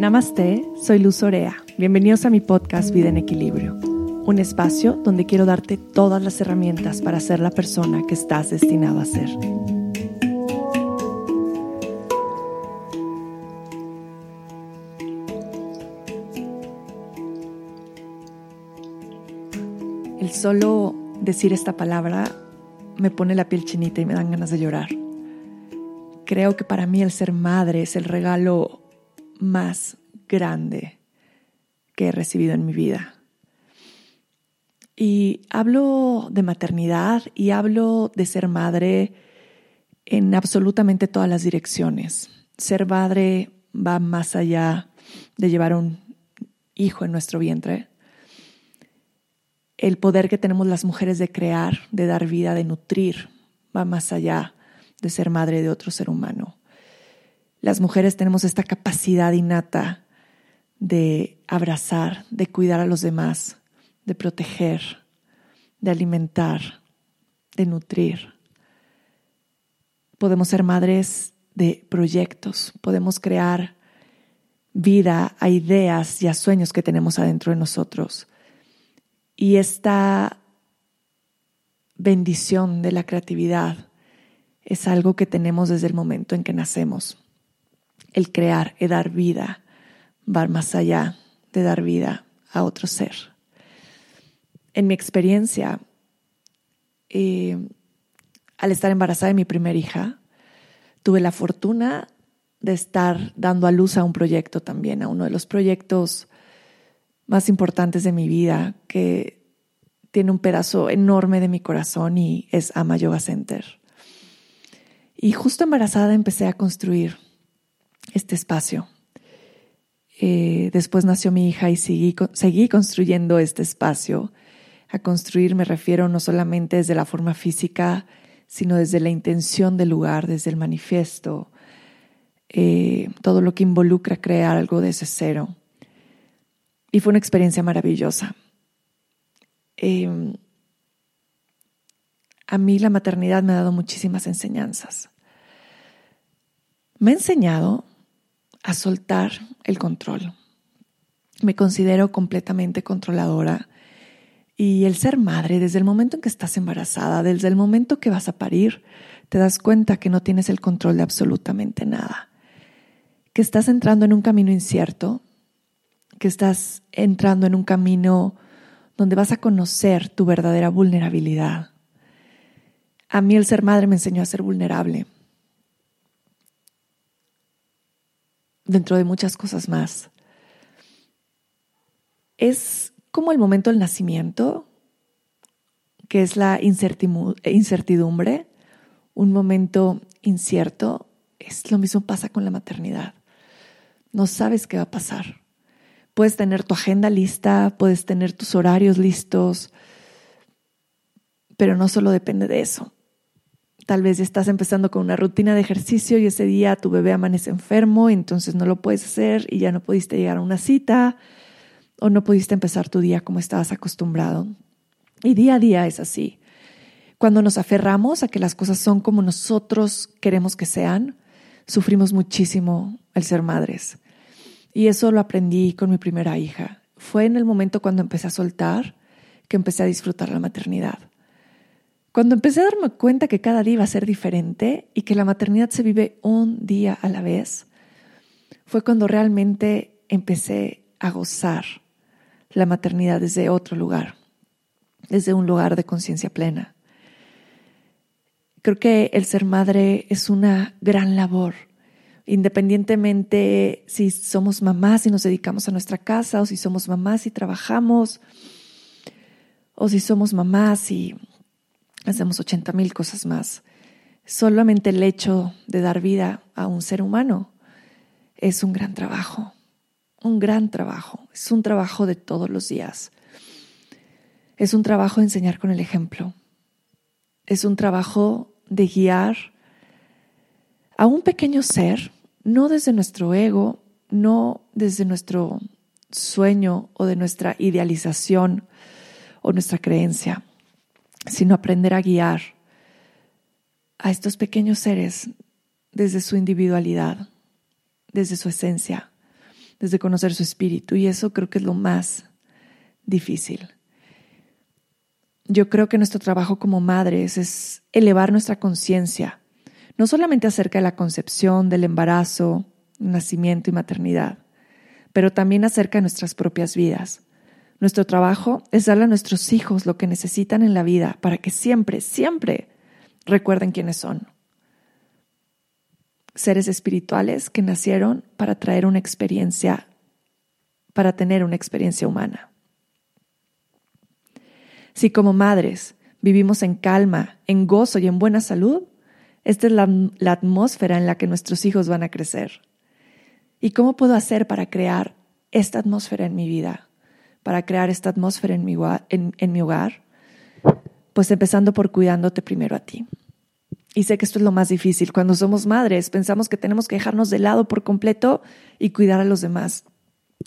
Namaste, soy Luz Orea. Bienvenidos a mi podcast Vida en Equilibrio, un espacio donde quiero darte todas las herramientas para ser la persona que estás destinado a ser. El solo decir esta palabra me pone la piel chinita y me dan ganas de llorar. Creo que para mí el ser madre es el regalo más grande que he recibido en mi vida. Y hablo de maternidad y hablo de ser madre en absolutamente todas las direcciones. Ser madre va más allá de llevar un hijo en nuestro vientre. El poder que tenemos las mujeres de crear, de dar vida, de nutrir, va más allá de ser madre de otro ser humano. Las mujeres tenemos esta capacidad innata de abrazar, de cuidar a los demás, de proteger, de alimentar, de nutrir. Podemos ser madres de proyectos, podemos crear vida a ideas y a sueños que tenemos adentro de nosotros. Y esta bendición de la creatividad es algo que tenemos desde el momento en que nacemos el crear, el dar vida, va más allá de dar vida a otro ser. En mi experiencia, eh, al estar embarazada de mi primera hija, tuve la fortuna de estar dando a luz a un proyecto también, a uno de los proyectos más importantes de mi vida, que tiene un pedazo enorme de mi corazón y es Ama Yoga Center. Y justo embarazada empecé a construir este espacio. Eh, después nació mi hija y seguí, seguí construyendo este espacio. A construir me refiero no solamente desde la forma física, sino desde la intención del lugar, desde el manifiesto, eh, todo lo que involucra crear algo desde cero. Y fue una experiencia maravillosa. Em, a mí la maternidad me ha dado muchísimas enseñanzas. Me ha enseñado a soltar el control. Me considero completamente controladora y el ser madre, desde el momento en que estás embarazada, desde el momento que vas a parir, te das cuenta que no tienes el control de absolutamente nada, que estás entrando en un camino incierto, que estás entrando en un camino donde vas a conocer tu verdadera vulnerabilidad. A mí el ser madre me enseñó a ser vulnerable dentro de muchas cosas más. Es como el momento del nacimiento, que es la incertidumbre, un momento incierto, es lo mismo pasa con la maternidad. No sabes qué va a pasar. Puedes tener tu agenda lista, puedes tener tus horarios listos, pero no solo depende de eso. Tal vez estás empezando con una rutina de ejercicio y ese día tu bebé amanece enfermo, entonces no lo puedes hacer y ya no pudiste llegar a una cita o no pudiste empezar tu día como estabas acostumbrado. Y día a día es así. Cuando nos aferramos a que las cosas son como nosotros queremos que sean, sufrimos muchísimo el ser madres. Y eso lo aprendí con mi primera hija. Fue en el momento cuando empecé a soltar que empecé a disfrutar la maternidad. Cuando empecé a darme cuenta que cada día iba a ser diferente y que la maternidad se vive un día a la vez, fue cuando realmente empecé a gozar la maternidad desde otro lugar, desde un lugar de conciencia plena. Creo que el ser madre es una gran labor, independientemente si somos mamás y nos dedicamos a nuestra casa, o si somos mamás y trabajamos, o si somos mamás y hacemos 80 mil cosas más. Solamente el hecho de dar vida a un ser humano es un gran trabajo, un gran trabajo, es un trabajo de todos los días. Es un trabajo de enseñar con el ejemplo. Es un trabajo de guiar a un pequeño ser, no desde nuestro ego, no desde nuestro sueño o de nuestra idealización o nuestra creencia, sino aprender a guiar a estos pequeños seres desde su individualidad, desde su esencia, desde conocer su espíritu. Y eso creo que es lo más difícil. Yo creo que nuestro trabajo como madres es elevar nuestra conciencia, no solamente acerca de la concepción, del embarazo, nacimiento y maternidad, pero también acerca de nuestras propias vidas. Nuestro trabajo es darle a nuestros hijos lo que necesitan en la vida para que siempre, siempre recuerden quiénes son. Seres espirituales que nacieron para traer una experiencia, para tener una experiencia humana. Si como madres vivimos en calma, en gozo y en buena salud, esta es la, la atmósfera en la que nuestros hijos van a crecer. ¿Y cómo puedo hacer para crear esta atmósfera en mi vida? Para crear esta atmósfera en mi, hogar? Pues empezando por cuidándote primero a ti. Y sé que esto es lo más difícil. Cuando somos madres pensamos que tenemos que dejarnos de lado por completo y cuidar a los demás.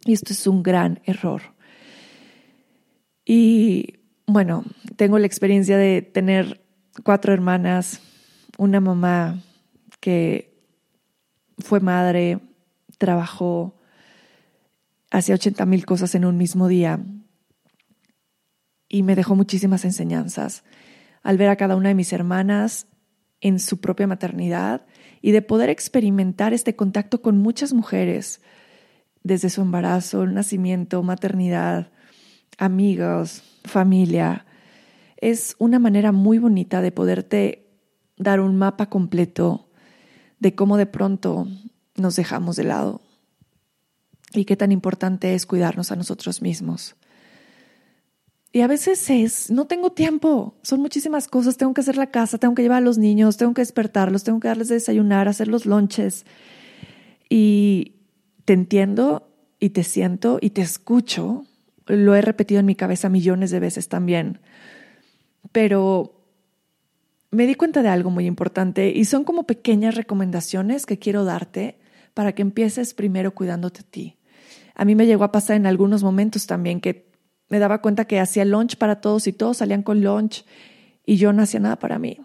Y esto es un gran error. Y bueno, tengo la experiencia de tener cuatro hermanas, una mamá que fue madre, trabajó, hacía 80 mil cosas en un mismo día y me dejó muchísimas enseñanzas al ver a cada una de mis hermanas en su propia maternidad y de poder experimentar este contacto con muchas mujeres desde su embarazo, nacimiento, maternidad, amigos, familia. Es una manera muy bonita de poderte dar un mapa completo de cómo de pronto nos dejamos de lado y qué tan importante es cuidarnos a nosotros mismos. Y a veces es, no tengo tiempo, son muchísimas cosas, tengo que hacer la casa, tengo que llevar a los niños, tengo que despertarlos, tengo que darles de desayunar, hacer los lunches. Y te entiendo y te siento y te escucho, lo he repetido en mi cabeza millones de veces también, pero me di cuenta de algo muy importante y son como pequeñas recomendaciones que quiero darte para que empieces primero cuidándote a ti. A mí me llegó a pasar en algunos momentos también que me daba cuenta que hacía lunch para todos y todos salían con lunch y yo no hacía nada para mí.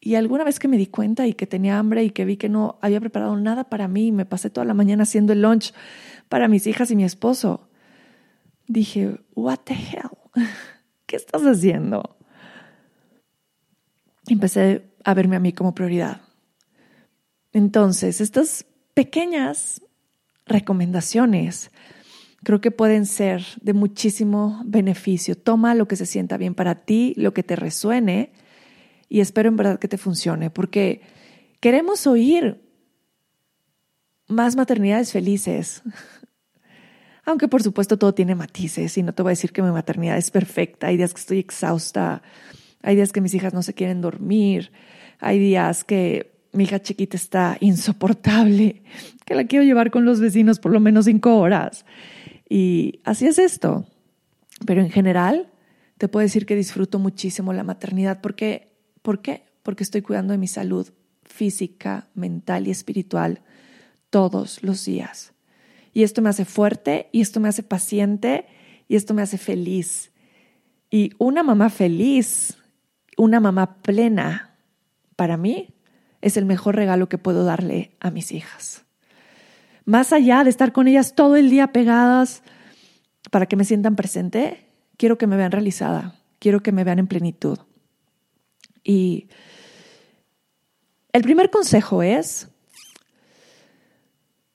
Y alguna vez que me di cuenta y que tenía hambre y que vi que no había preparado nada para mí, me pasé toda la mañana haciendo el lunch para mis hijas y mi esposo. Dije, what the hell? ¿Qué estás haciendo? Empecé a verme a mí como prioridad. Entonces, estas pequeñas recomendaciones creo que pueden ser de muchísimo beneficio. Toma lo que se sienta bien para ti, lo que te resuene y espero en verdad que te funcione porque queremos oír más maternidades felices. Aunque por supuesto todo tiene matices y no te voy a decir que mi maternidad es perfecta. Hay días que estoy exhausta, hay días que mis hijas no se quieren dormir, hay días que mi hija chiquita está insoportable, que la quiero llevar con los vecinos por lo menos cinco horas. Y así es esto. Pero en general, te puedo decir que disfruto muchísimo la maternidad. porque ¿Por qué? Porque estoy cuidando de mi salud física, mental y espiritual todos los días. Y esto me hace fuerte, y esto me hace paciente, y esto me hace feliz. Y una mamá feliz, una mamá plena, para mí es el mejor regalo que puedo darle a mis hijas. Más allá de estar con ellas todo el día pegadas para que me sientan presente, quiero que me vean realizada, quiero que me vean en plenitud. Y el primer consejo es,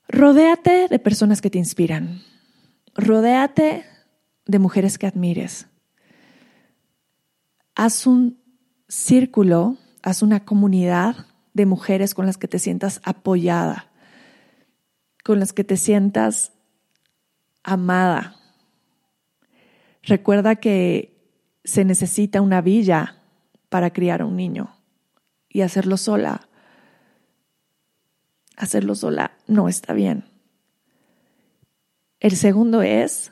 rodéate de personas que te inspiran, rodéate de mujeres que admires. Haz un círculo, haz una comunidad de mujeres con las que te sientas apoyada, con las que te sientas amada. Recuerda que se necesita una villa para criar a un niño y hacerlo sola. Hacerlo sola no está bien. El segundo es,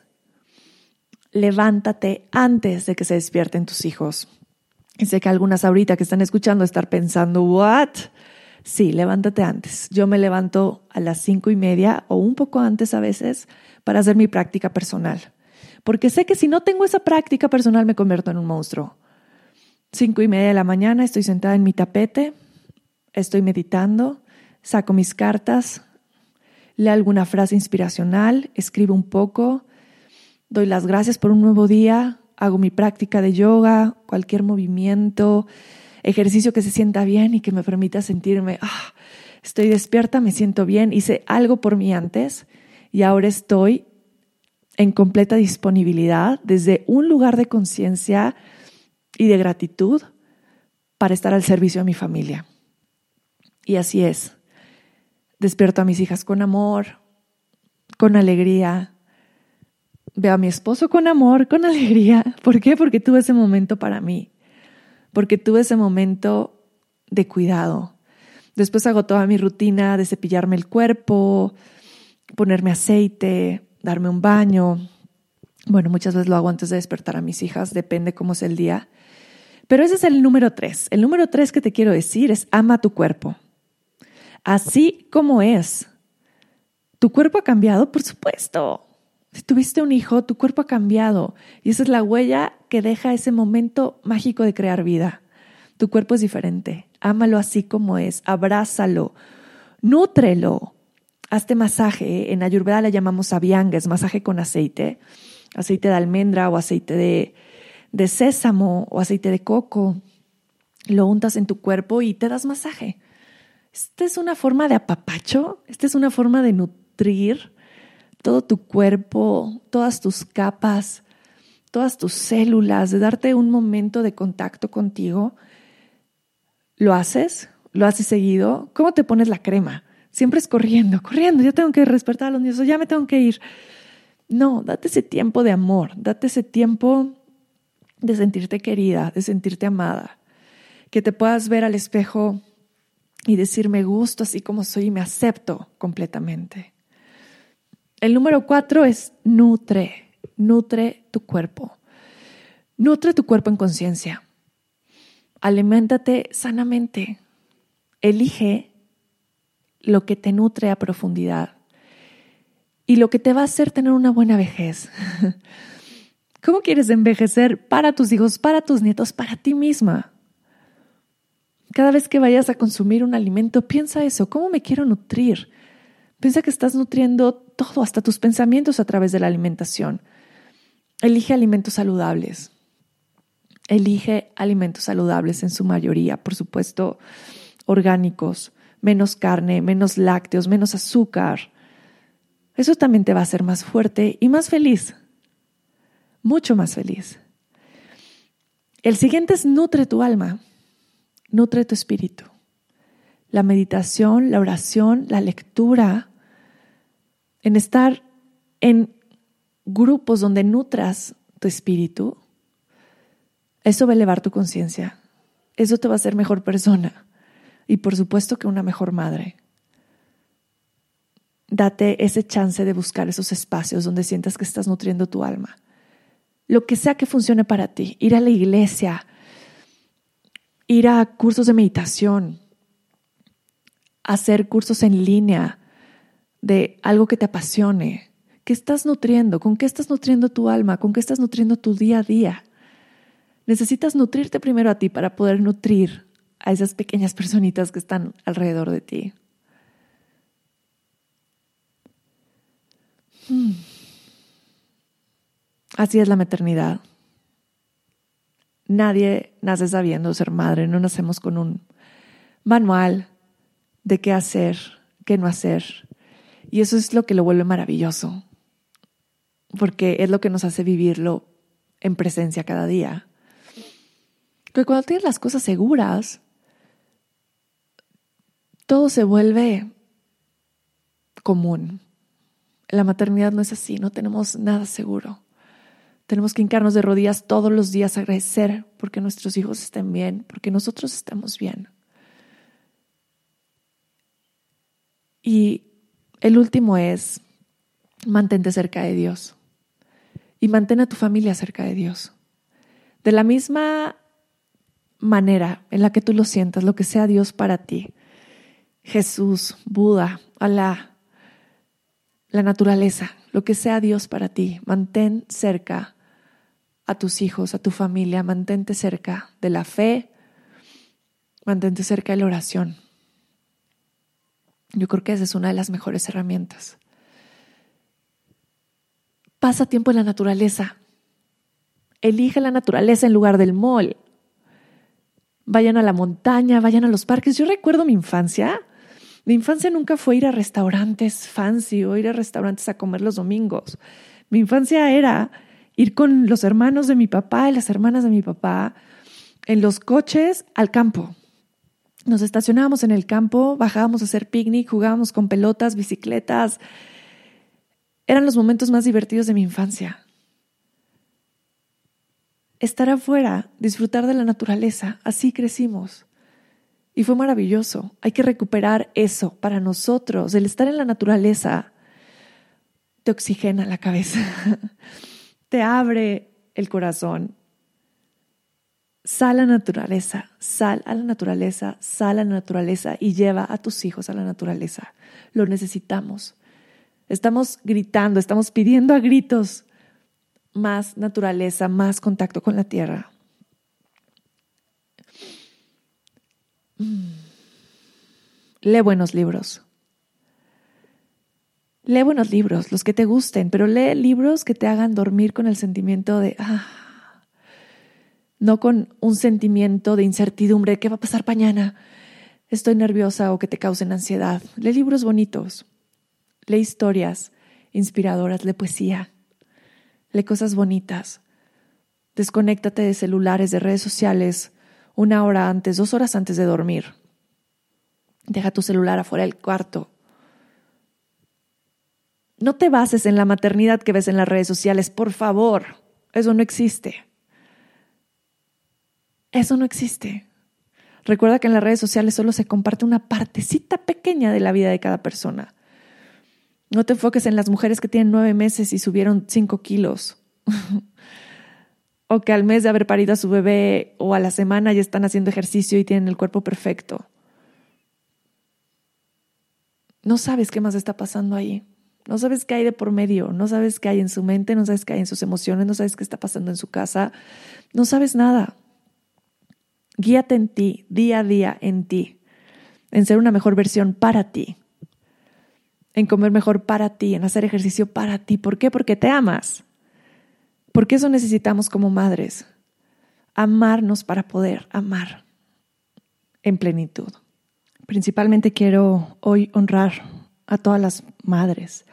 levántate antes de que se despierten tus hijos. Sé que algunas ahorita que están escuchando estar pensando, ¿what? Sí, levántate antes. Yo me levanto a las cinco y media o un poco antes a veces para hacer mi práctica personal. Porque sé que si no tengo esa práctica personal me convierto en un monstruo. Cinco y media de la mañana estoy sentada en mi tapete, estoy meditando, saco mis cartas, leo alguna frase inspiracional, escribo un poco, doy las gracias por un nuevo día, hago mi práctica de yoga, cualquier movimiento, ejercicio que se sienta bien y que me permita sentirme, ah, estoy despierta, me siento bien, hice algo por mí antes y ahora estoy en completa disponibilidad desde un lugar de conciencia y de gratitud para estar al servicio de mi familia. Y así es. Despierto a mis hijas con amor, con alegría. Veo a mi esposo con amor, con alegría. ¿Por qué? Porque tuve ese momento para mí. Porque tuve ese momento de cuidado. Después hago toda mi rutina de cepillarme el cuerpo, ponerme aceite, darme un baño. Bueno, muchas veces lo hago antes de despertar a mis hijas, depende cómo es el día. Pero ese es el número tres. El número tres que te quiero decir es ama tu cuerpo. Así como es. ¿Tu cuerpo ha cambiado? Por supuesto. Si tuviste un hijo, tu cuerpo ha cambiado. Y esa es la huella que deja ese momento mágico de crear vida. Tu cuerpo es diferente. Ámalo así como es. Abrázalo. Nútrelo. Hazte masaje. En Ayurveda le llamamos avianga, es masaje con aceite. Aceite de almendra o aceite de, de sésamo o aceite de coco. Lo untas en tu cuerpo y te das masaje. Esta es una forma de apapacho, esta es una forma de nutrir todo tu cuerpo, todas tus capas, todas tus células, de darte un momento de contacto contigo. ¿Lo haces? ¿Lo haces seguido? ¿Cómo te pones la crema? Siempre es corriendo, corriendo, yo tengo que respetar a los niños, ya me tengo que ir. No, date ese tiempo de amor, date ese tiempo de sentirte querida, de sentirte amada, que te puedas ver al espejo y decir me gusto así como soy y me acepto completamente. El número cuatro es nutre, nutre tu cuerpo. Nutre tu cuerpo en conciencia. Aliméntate sanamente. Elige lo que te nutre a profundidad y lo que te va a hacer tener una buena vejez. ¿Cómo quieres envejecer para tus hijos, para tus nietos, para ti misma? Cada vez que vayas a consumir un alimento, piensa eso, ¿cómo me quiero nutrir? Piensa que estás nutriendo todo, hasta tus pensamientos a través de la alimentación. Elige alimentos saludables. Elige alimentos saludables en su mayoría, por supuesto, orgánicos, menos carne, menos lácteos, menos azúcar. Eso también te va a hacer más fuerte y más feliz. Mucho más feliz. El siguiente es nutre tu alma nutre tu espíritu. La meditación, la oración, la lectura, en estar en grupos donde nutras tu espíritu, eso va a elevar tu conciencia. Eso te va a hacer mejor persona. Y por supuesto que una mejor madre. Date ese chance de buscar esos espacios donde sientas que estás nutriendo tu alma. Lo que sea que funcione para ti. Ir a la iglesia, ir a cursos de meditación, hacer cursos en línea de algo que te apasione. ¿Qué estás nutriendo? ¿Con qué estás nutriendo tu alma? ¿Con qué estás nutriendo tu día a día? Necesitas nutrirte primero a ti para poder nutrir a esas pequeñas personitas que están alrededor de ti. Hmm. Así es la maternidad. Nadie nace sabiendo ser madre, no nacemos con un manual de qué hacer, qué no hacer. Y eso es lo que lo vuelve maravilloso, porque es lo que nos hace vivirlo en presencia cada día. Que cuando tienes las cosas seguras, todo se vuelve común. La maternidad no es así, no tenemos nada seguro. Tenemos que hincarnos de rodillas todos los días, agradecer porque nuestros hijos estén bien, porque nosotros estemos bien. Y el último es, mantente cerca de Dios y mantén a tu familia cerca de Dios. De la misma manera en la que tú lo sientas, lo que sea Dios para ti, Jesús, Buda, Alá, la naturaleza, lo que sea Dios para ti, mantén cerca a tus hijos, a tu familia, mantente cerca de la fe, mantente cerca de la oración. Yo creo que esa es una de las mejores herramientas. Pasa tiempo en la naturaleza. Elige la naturaleza en lugar del mall. Vayan a la montaña, vayan a los parques. Yo recuerdo mi infancia. Mi infancia nunca fue ir a restaurantes fancy o ir a restaurantes a comer los domingos. Mi infancia era ir con los hermanos de mi papá y las hermanas de mi papá en los coches al campo. Nos estacionábamos en el campo, bajábamos a hacer picnic, jugábamos con pelotas, bicicletas. Eran los momentos más divertidos de mi infancia. Estar afuera, disfrutar de la naturaleza, así crecimos. Y fue maravilloso. Hay que recuperar eso para nosotros. El estar en la naturaleza te oxigena la cabeza, te abre el corazón, Sal a la naturaleza, sal a la naturaleza, sal a la naturaleza y lleva a tus hijos a la naturaleza. Lo necesitamos. Estamos gritando, estamos pidiendo a gritos más naturaleza, más contacto con la tierra. Mm. Lee buenos libros. Lee buenos libros, los que te gusten, pero lee libros que te hagan dormir con el sentimiento de, ah, no con un sentimiento de incertidumbre qué va a pasar mañana, estoy nerviosa o que te causen ansiedad. Lee libros bonitos, lee historias inspiradoras, lee poesía, lee cosas bonitas. Desconéctate de celulares, de redes sociales, una hora antes, dos horas antes de dormir. Deja tu celular afuera del cuarto. No te bases en la maternidad que ves en las redes sociales, por favor. Eso no existe. Eso no existe. Recuerda que en las redes sociales solo se comparte una partecita pequeña de la vida de cada persona. No te enfoques en las mujeres que tienen nueve meses y subieron cinco kilos. o que al mes de haber parido a su bebé o a la semana ya están haciendo ejercicio y tienen el cuerpo perfecto. No sabes qué más está pasando ahí. No sabes qué hay de por medio. No sabes qué hay en su mente. No sabes qué hay en sus emociones. No sabes qué está pasando en su casa. No sabes nada. Guíate en ti, día a día en ti, en ser una mejor versión para ti, en comer mejor para ti, en hacer ejercicio para ti. ¿Por qué? Porque te amas. Porque eso necesitamos como madres. Amarnos para poder amar en plenitud. Principalmente quiero hoy honrar a todas las madres,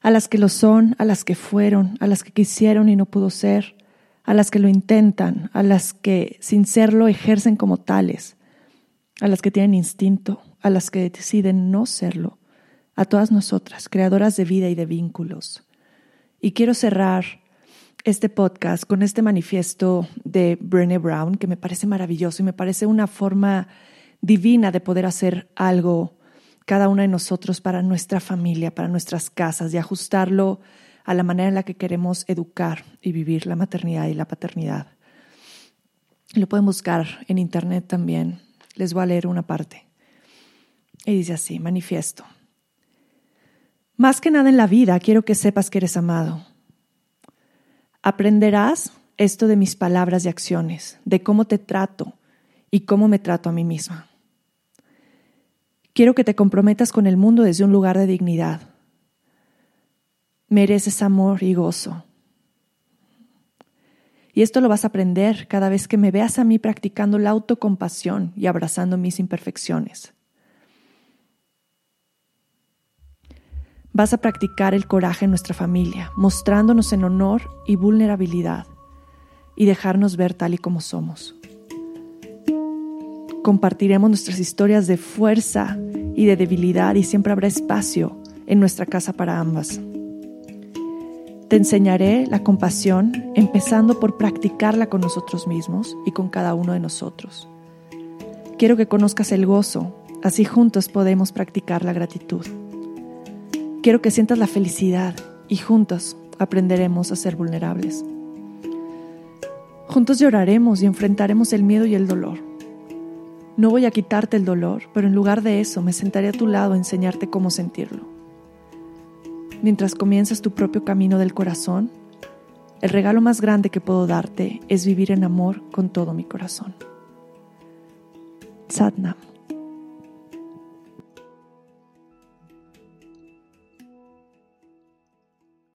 a las que lo son, a las que fueron, a las que quisieron y no pudo ser, a las que lo intentan, a las que sin serlo ejercen como tales, a las que tienen instinto, a las que deciden no serlo, a todas nosotras, creadoras de vida y de vínculos. Y quiero cerrar este podcast con este manifiesto de Brené Brown, que me parece maravilloso y me parece una forma divina de poder hacer algo cada una de nosotros para nuestra familia, para nuestras casas y ajustarlo a la manera en la que queremos educar y vivir la maternidad y la paternidad. Lo pueden buscar en internet también. Les voy a leer una parte. Y dice así, manifiesto. Más que nada en la vida quiero que sepas que eres amado. Aprenderás esto de mis palabras y acciones, de cómo te trato y cómo me trato a mí misma. Quiero que te comprometas con el mundo desde un lugar de dignidad, mereces amor y gozo. Y esto lo vas a aprender cada vez que me veas a mí practicando la autocompasión y abrazando mis imperfecciones. Vas a practicar el coraje en nuestra familia, mostrándonos en honor y vulnerabilidad y dejarnos ver tal y como somos. Compartiremos nuestras historias de fuerza y de debilidad y siempre habrá espacio en nuestra casa para ambas. Te enseñaré la compasión empezando por practicarla con nosotros mismos y con cada uno de nosotros. Quiero que conozcas el gozo, así juntos podemos practicar la gratitud. Quiero que sientas la felicidad y juntos aprenderemos a ser vulnerables. Juntos lloraremos y enfrentaremos el miedo y el dolor. No voy a quitarte el dolor, pero en lugar de eso me sentaré a tu lado a enseñarte cómo sentirlo mientras comienzas tu propio camino del corazón, el regalo más grande que puedo darte es vivir en amor con todo mi corazón. Satnam.